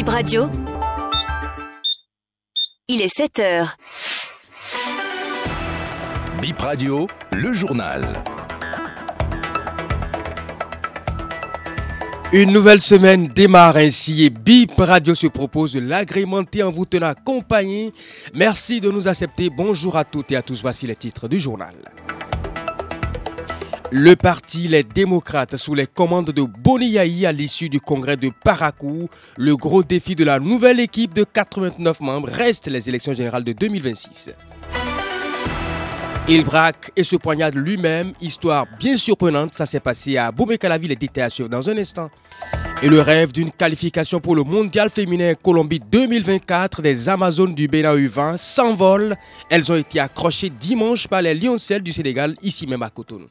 Bip Radio. Il est 7 heures. Bip Radio, le journal. Une nouvelle semaine démarre ainsi et BIP Radio se propose de l'agrémenter en vous tenant compagnie. Merci de nous accepter. Bonjour à toutes et à tous. Voici les titres du journal. Le parti Les Démocrates sous les commandes de Boni à l'issue du congrès de Parakou, le gros défi de la nouvelle équipe de 89 membres reste les élections générales de 2026. Il braque et se poignarde lui-même, histoire bien surprenante, ça s'est passé à Boumé-Calavi, les détails à dans un instant. Et le rêve d'une qualification pour le Mondial féminin Colombie 2024 des Amazones du Bénin U20 s'envole. Elles ont été accrochées dimanche par les Lioncelles du Sénégal, ici même à Cotonou.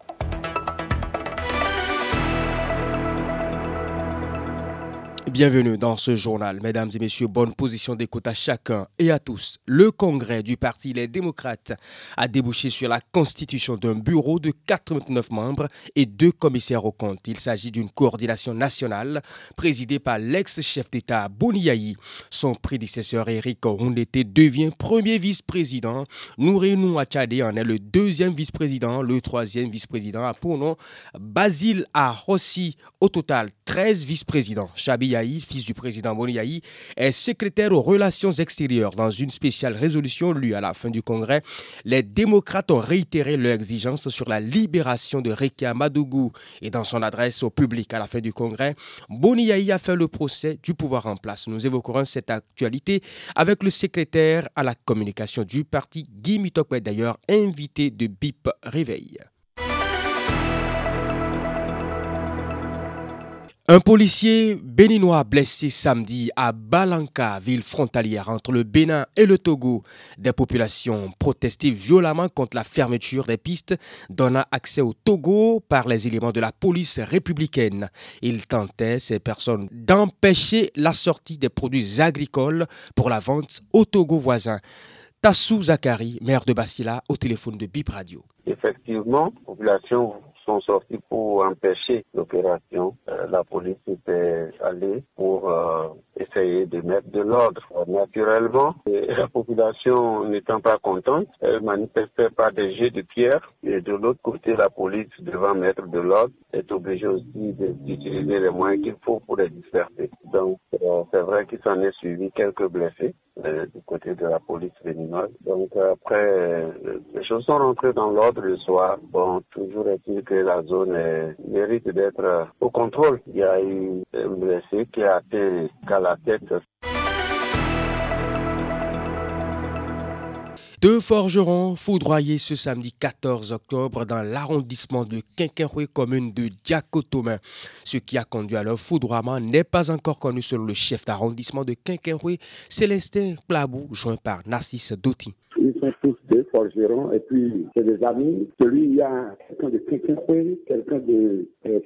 Bienvenue dans ce journal. Mesdames et messieurs, bonne position d'écoute à chacun et à tous. Le congrès du Parti Les Démocrates a débouché sur la constitution d'un bureau de 89 membres et deux commissaires aux comptes. Il s'agit d'une coordination nationale présidée par l'ex-chef d'État Boniaï. Son prédécesseur Eric Rondete devient premier vice-président. Nourinou Achade en est le deuxième vice-président. Le troisième vice-président a pour nom Basile Arossi. Au total, 13 vice-présidents. Fils du président Boniaï, est secrétaire aux relations extérieures. Dans une spéciale résolution lue à la fin du Congrès, les démocrates ont réitéré leur exigence sur la libération de Rekia Madougou. Et dans son adresse au public à la fin du Congrès, Boniaï a fait le procès du pouvoir en place. Nous évoquerons cette actualité avec le secrétaire à la communication du parti, Guy Mitokwe, d'ailleurs invité de BIP Réveil. Un policier béninois blessé samedi à Balanka, ville frontalière entre le Bénin et le Togo. Des populations protestaient violemment contre la fermeture des pistes donnant accès au Togo par les éléments de la police républicaine. Ils tentaient, ces personnes, d'empêcher la sortie des produits agricoles pour la vente au Togo voisin. Tassou Zakari, maire de Bastila, au téléphone de Bip Radio. Effectivement, population sont sortis pour empêcher l'opération. Euh, la police était allée pour euh, essayer de mettre de l'ordre. Naturellement, la population n'étant pas contente, elle manifestait par des jets de pierre. Et de l'autre côté, la police, devant mettre de l'ordre, est obligée aussi d'utiliser les moyens qu'il faut pour les disperser. Donc, euh, c'est vrai qu'il s'en est suivi quelques blessés du côté de la police béninoise. Donc, après, les choses sont rentrées dans l'ordre le soir. Bon, toujours est-il que la zone mérite d'être au contrôle. Il y a eu un blessé qui a atteint qu'à la tête. Deux forgerons foudroyés ce samedi 14 octobre dans l'arrondissement de Quinqueroué, commune de Diacotomin. Ce qui a conduit à leur foudroiement n'est pas encore connu selon le chef d'arrondissement de Quinqueroué, Célestin Plabou, joint par Narcisse Doty forgerons, et puis c'est des amis. Celui, il y a quelqu'un de Kinkoué, quelqu'un de euh,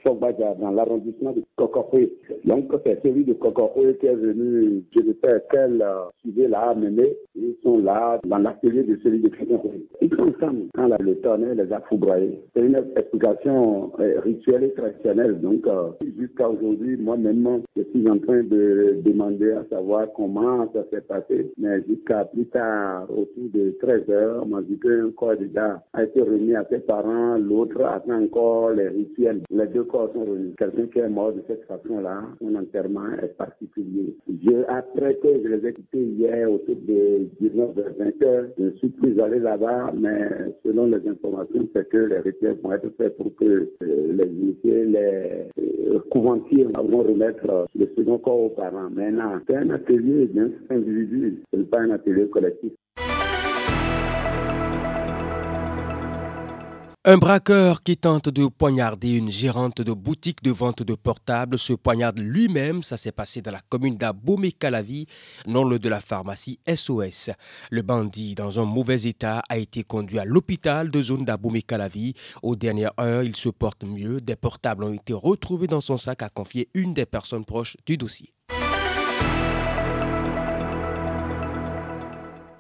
dans l'arrondissement de Kokokoué. Donc, c'est celui de Kokokoué qui est venu, je ne sais quel euh, sujet là a mené. Ils sont là, dans l'atelier de celui de Kinkoué. Ils sont ensemble quand la, le tonnerre les a foudroyés. C'est une explication euh, rituelle et traditionnelle. Donc, euh, jusqu'à aujourd'hui, moi-même, je suis en train de demander à savoir comment ça s'est passé. Mais jusqu'à plus tard, autour de 13 heures, dit qu'un corps déjà a été remis à ses parents, l'autre attend encore les rituels. Les deux corps sont remis. Quelqu'un qui est mort de cette façon-là, son enterrement est particulier. Je, après que je les ai quittés hier autour de 19h20 heures, je suis plus allé là-bas, mais selon les informations, c'est que les rituels vont être faits pour que euh, les initiés, les euh, couvantiers vont remettre le second corps aux parents. Maintenant, c'est un atelier d'un individu, ce n'est pas un atelier collectif. Un braqueur qui tente de poignarder une gérante de boutique de vente de portables se poignarde lui-même. Ça s'est passé dans la commune d'Abomey-Calavi, non le de la pharmacie SOS. Le bandit, dans un mauvais état, a été conduit à l'hôpital de zone d'Abomey-Calavi. Aux dernières heures, il se porte mieux. Des portables ont été retrouvés dans son sac, a confié une des personnes proches du dossier.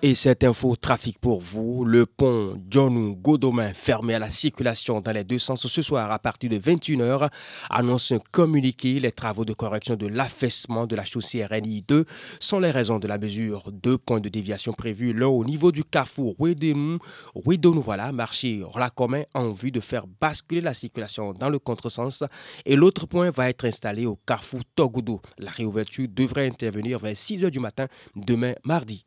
Et cette info trafic pour vous, le pont John Godomain fermé à la circulation dans les deux sens ce soir à partir de 21h annonce un communiqué. Les travaux de correction de l'affaissement de la chaussée RNI 2 sont les raisons de la mesure. Deux points de déviation prévus, l'un au niveau du carrefour Ouidou, voilà, marché commun en vue de faire basculer la circulation dans le contresens et l'autre point va être installé au carrefour Togoudou. La réouverture devrait intervenir vers 6h du matin demain mardi.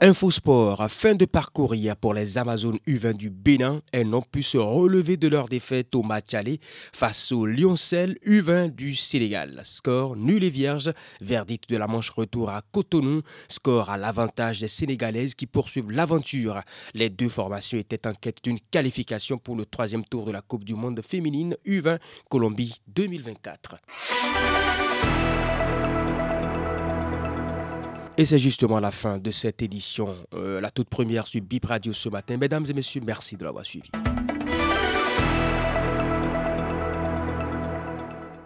Infosport, fin de parcourir pour les Amazones U20 du Bénin. Elles n'ont pu se relever de leur défaite au match aller face au Lioncel U20 du Sénégal. Score nul et vierge. Verdict de la manche retour à Cotonou. Score à l'avantage des Sénégalaises qui poursuivent l'aventure. Les deux formations étaient en quête d'une qualification pour le troisième tour de la Coupe du Monde féminine U20 Colombie 2024. Et c'est justement la fin de cette édition, euh, la toute première sur Bip Radio ce matin. Mesdames et messieurs, merci de l'avoir suivi.